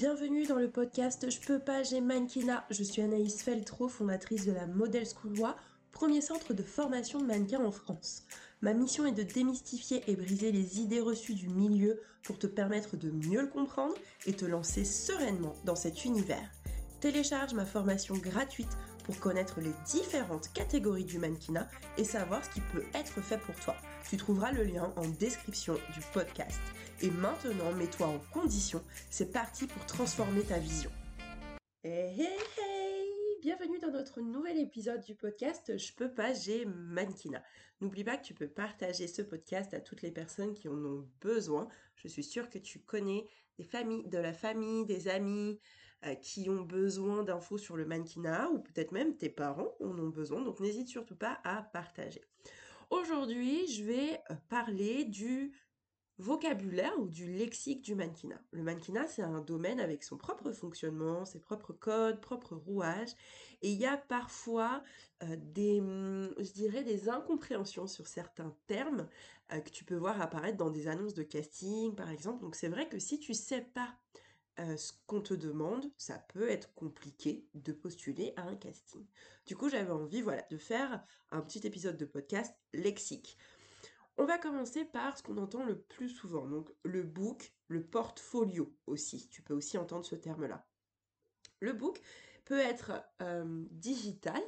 Bienvenue dans le podcast Je peux pas, j'ai mannequinat. Je suis Anaïs Feltro, fondatrice de la Model School Loi, premier centre de formation de mannequins en France. Ma mission est de démystifier et briser les idées reçues du milieu pour te permettre de mieux le comprendre et te lancer sereinement dans cet univers. Télécharge ma formation gratuite connaître les différentes catégories du mannequinat et savoir ce qui peut être fait pour toi. Tu trouveras le lien en description du podcast. Et maintenant, mets-toi en condition. C'est parti pour transformer ta vision. Hey, hey, hey Bienvenue dans notre nouvel épisode du podcast Je peux pas, j'ai mannequinat. N'oublie pas que tu peux partager ce podcast à toutes les personnes qui en ont besoin. Je suis sûre que tu connais familles, de la famille, des amis euh, qui ont besoin d'infos sur le mannequinat ou peut-être même tes parents en ont besoin. Donc n'hésite surtout pas à partager. Aujourd'hui, je vais euh, parler du vocabulaire ou du lexique du mannequinat. Le mannequinat, c'est un domaine avec son propre fonctionnement, ses propres codes, propres rouages, et il y a parfois euh, des, hum, je dirais, des incompréhensions sur certains termes euh, que tu peux voir apparaître dans des annonces de casting, par exemple. Donc c'est vrai que si tu sais pas euh, ce qu'on te demande, ça peut être compliqué de postuler à un casting. Du coup, j'avais envie, voilà, de faire un petit épisode de podcast lexique. On va commencer par ce qu'on entend le plus souvent, donc le book, le portfolio aussi. Tu peux aussi entendre ce terme-là. Le book peut être euh, digital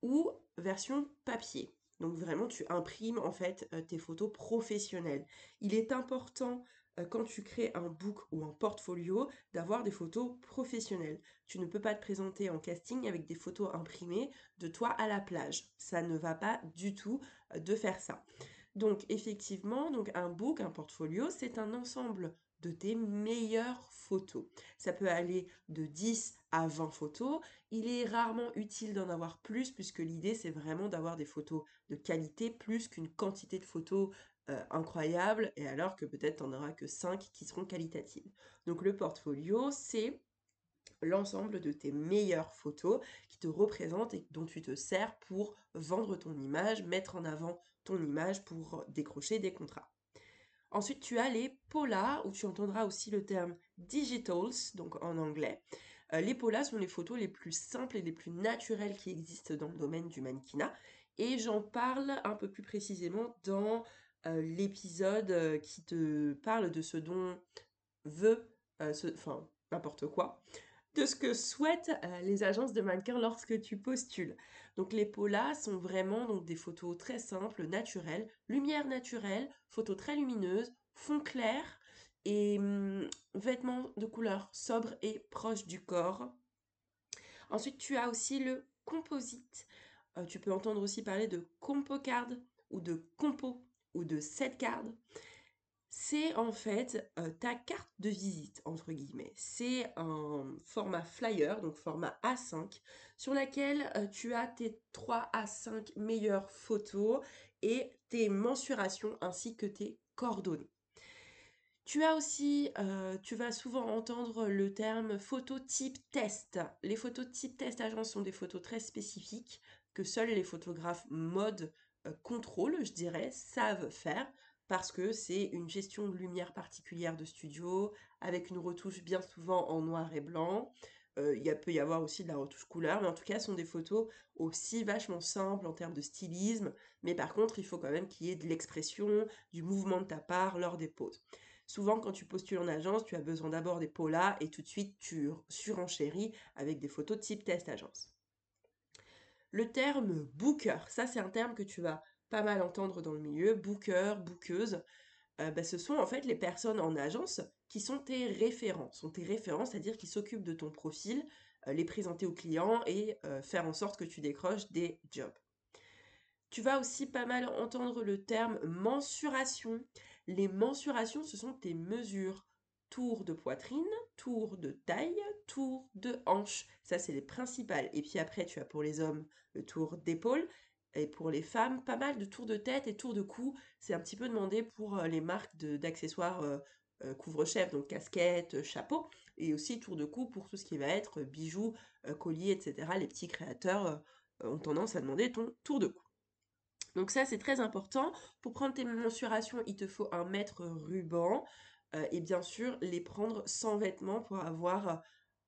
ou version papier. Donc vraiment, tu imprimes en fait euh, tes photos professionnelles. Il est important euh, quand tu crées un book ou un portfolio d'avoir des photos professionnelles. Tu ne peux pas te présenter en casting avec des photos imprimées de toi à la plage. Ça ne va pas du tout de faire ça. Donc effectivement, donc un book, un portfolio, c'est un ensemble de tes meilleures photos. Ça peut aller de 10 à 20 photos. Il est rarement utile d'en avoir plus puisque l'idée c'est vraiment d'avoir des photos de qualité plus qu'une quantité de photos euh, incroyables et alors que peut-être t'en auras que 5 qui seront qualitatives. Donc le portfolio c'est l'ensemble de tes meilleures photos qui te représentent et dont tu te sers pour vendre ton image, mettre en avant ton image pour décrocher des contrats. Ensuite, tu as les POLA, où tu entendras aussi le terme digitals, donc en anglais. Euh, les POLA sont les photos les plus simples et les plus naturelles qui existent dans le domaine du mannequinat. Et j'en parle un peu plus précisément dans euh, l'épisode euh, qui te parle de ce dont veut, enfin, n'importe quoi, de ce que souhaitent euh, les agences de mannequins lorsque tu postules. Donc les polas sont vraiment donc des photos très simples, naturelles, lumière naturelle, photos très lumineuses, fond clair et hum, vêtements de couleur sobre et proche du corps. Ensuite, tu as aussi le composite. Euh, tu peux entendre aussi parler de compo card ou de compo ou de set card c'est en fait euh, ta carte de visite, entre guillemets. C'est un format flyer, donc format A5, sur laquelle euh, tu as tes 3 à 5 meilleures photos et tes mensurations ainsi que tes coordonnées. Tu as aussi, euh, tu vas souvent entendre le terme photo type test. Les photos type test agence sont des photos très spécifiques que seuls les photographes mode contrôle, je dirais, savent faire parce que c'est une gestion de lumière particulière de studio, avec une retouche bien souvent en noir et blanc. Euh, il peut y avoir aussi de la retouche couleur, mais en tout cas, ce sont des photos aussi vachement simples en termes de stylisme, mais par contre, il faut quand même qu'il y ait de l'expression, du mouvement de ta part lors des poses. Souvent, quand tu postules en agence, tu as besoin d'abord des polas et tout de suite, tu surenchéris avec des photos de type test agence. Le terme booker, ça c'est un terme que tu vas pas mal entendre dans le milieu, booker, bookeuse, euh, bah, ce sont en fait les personnes en agence qui sont tes référents. Sont tes référents, c'est-à-dire qui s'occupent de ton profil, euh, les présenter aux clients et euh, faire en sorte que tu décroches des jobs. Tu vas aussi pas mal entendre le terme mensuration. Les mensurations, ce sont tes mesures. Tour de poitrine, tour de taille, tour de hanche. Ça, c'est les principales. Et puis après, tu as pour les hommes le tour d'épaule et pour les femmes, pas mal de tours de tête et tours de cou. C'est un petit peu demandé pour euh, les marques d'accessoires euh, euh, couvre-chef, donc casquette, chapeau, et aussi tour de cou pour tout ce qui va être bijoux, colliers, etc. Les petits créateurs ont tendance à demander ton tour de cou. Donc ça, c'est très important. Pour prendre tes mensurations, il te faut un mètre ruban. et bien sûr les prendre sans vêtements pour avoir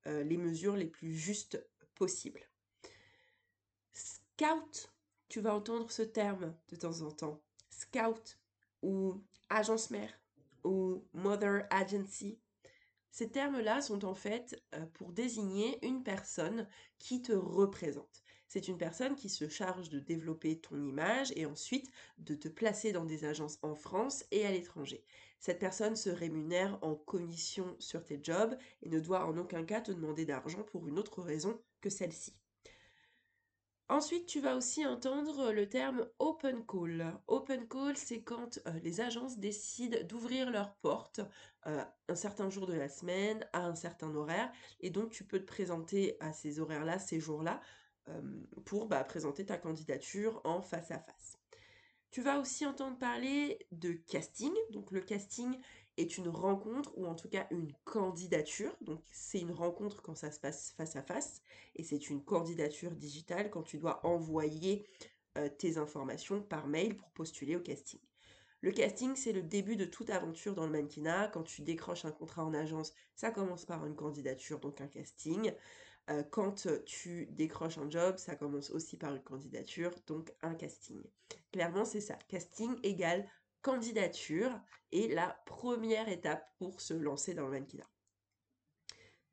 les mesures les plus justes possibles. Scout, tu vas entendre ce terme de temps en temps. Scout ou agence mère ou mother agency. Ces termes-là sont en fait pour désigner une personne qui te représente. C'est une personne qui se charge de développer ton image et ensuite de te placer dans des agences en France et à l'étranger. Cette personne se rémunère en commission sur tes jobs et ne doit en aucun cas te demander d'argent pour une autre raison que celle-ci. Ensuite, tu vas aussi entendre le terme open call. Open call, c'est quand euh, les agences décident d'ouvrir leurs portes euh, un certain jour de la semaine, à un certain horaire, et donc tu peux te présenter à ces horaires-là, ces jours-là, euh, pour bah, présenter ta candidature en face à face. Tu vas aussi entendre parler de casting. Donc le casting est une rencontre ou en tout cas une candidature. Donc c'est une rencontre quand ça se passe face à face et c'est une candidature digitale quand tu dois envoyer euh, tes informations par mail pour postuler au casting. Le casting, c'est le début de toute aventure dans le mannequinat. Quand tu décroches un contrat en agence, ça commence par une candidature, donc un casting. Euh, quand tu décroches un job, ça commence aussi par une candidature, donc un casting. Clairement, c'est ça. Casting égale candidature et la première étape pour se lancer dans le mannequinat.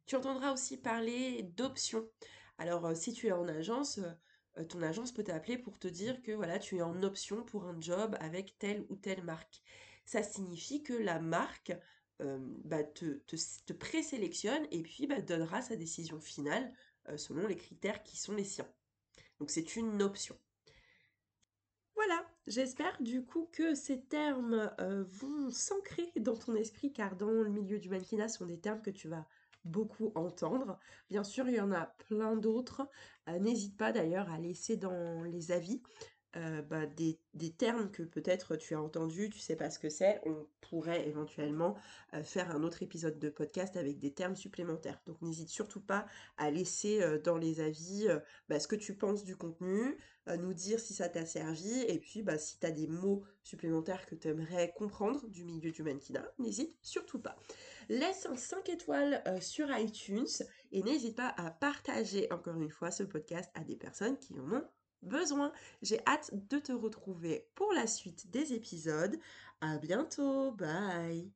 Tu entendras aussi parler d'options. Alors, euh, si tu es en agence, euh, ton agence peut t'appeler pour te dire que voilà, tu es en option pour un job avec telle ou telle marque. Ça signifie que la marque euh, bah, te, présélectionne et puis bah, donnera sa décision finale euh, selon les critères qui sont les siens. Donc c'est une option. J'espère du coup que ces termes euh, vont s'ancrer dans ton esprit car dans le milieu du mannequinat, sont des termes que tu vas beaucoup entendre. Bien sûr, il y en a plein d'autres. N'hésite pas d'ailleurs à laisser dans les avis euh, bah, des, termes que peut-être tu as entendus, tu sais pas ce que c'est, on pourrait éventuellement euh, faire un autre épisode de podcast avec des termes supplémentaires. Donc n'hésite surtout pas à laisser euh, dans les avis bah, ce que tu penses du contenu, nous dire si ça t'a servi, et puis bah, si tu as des mots supplémentaires que tu aimerais comprendre du milieu du mannequinat, n'hésite surtout pas. Laisse un 5 étoiles sur iTunes et n'hésite pas à partager encore une fois ce podcast à des personnes qui en ont besoin. J'ai hâte de te retrouver pour la suite des épisodes. À bientôt, bye.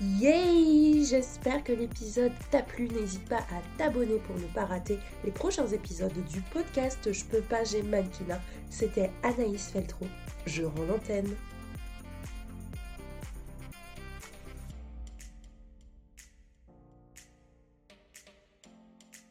Yay J'espère que l'épisode t'a plu. N'hésite pas à t'abonner pour ne pas rater les prochains épisodes du podcast Je peux pas, j'ai mannequinat. C'était Anaïs Feltro. Je rends l'antenne.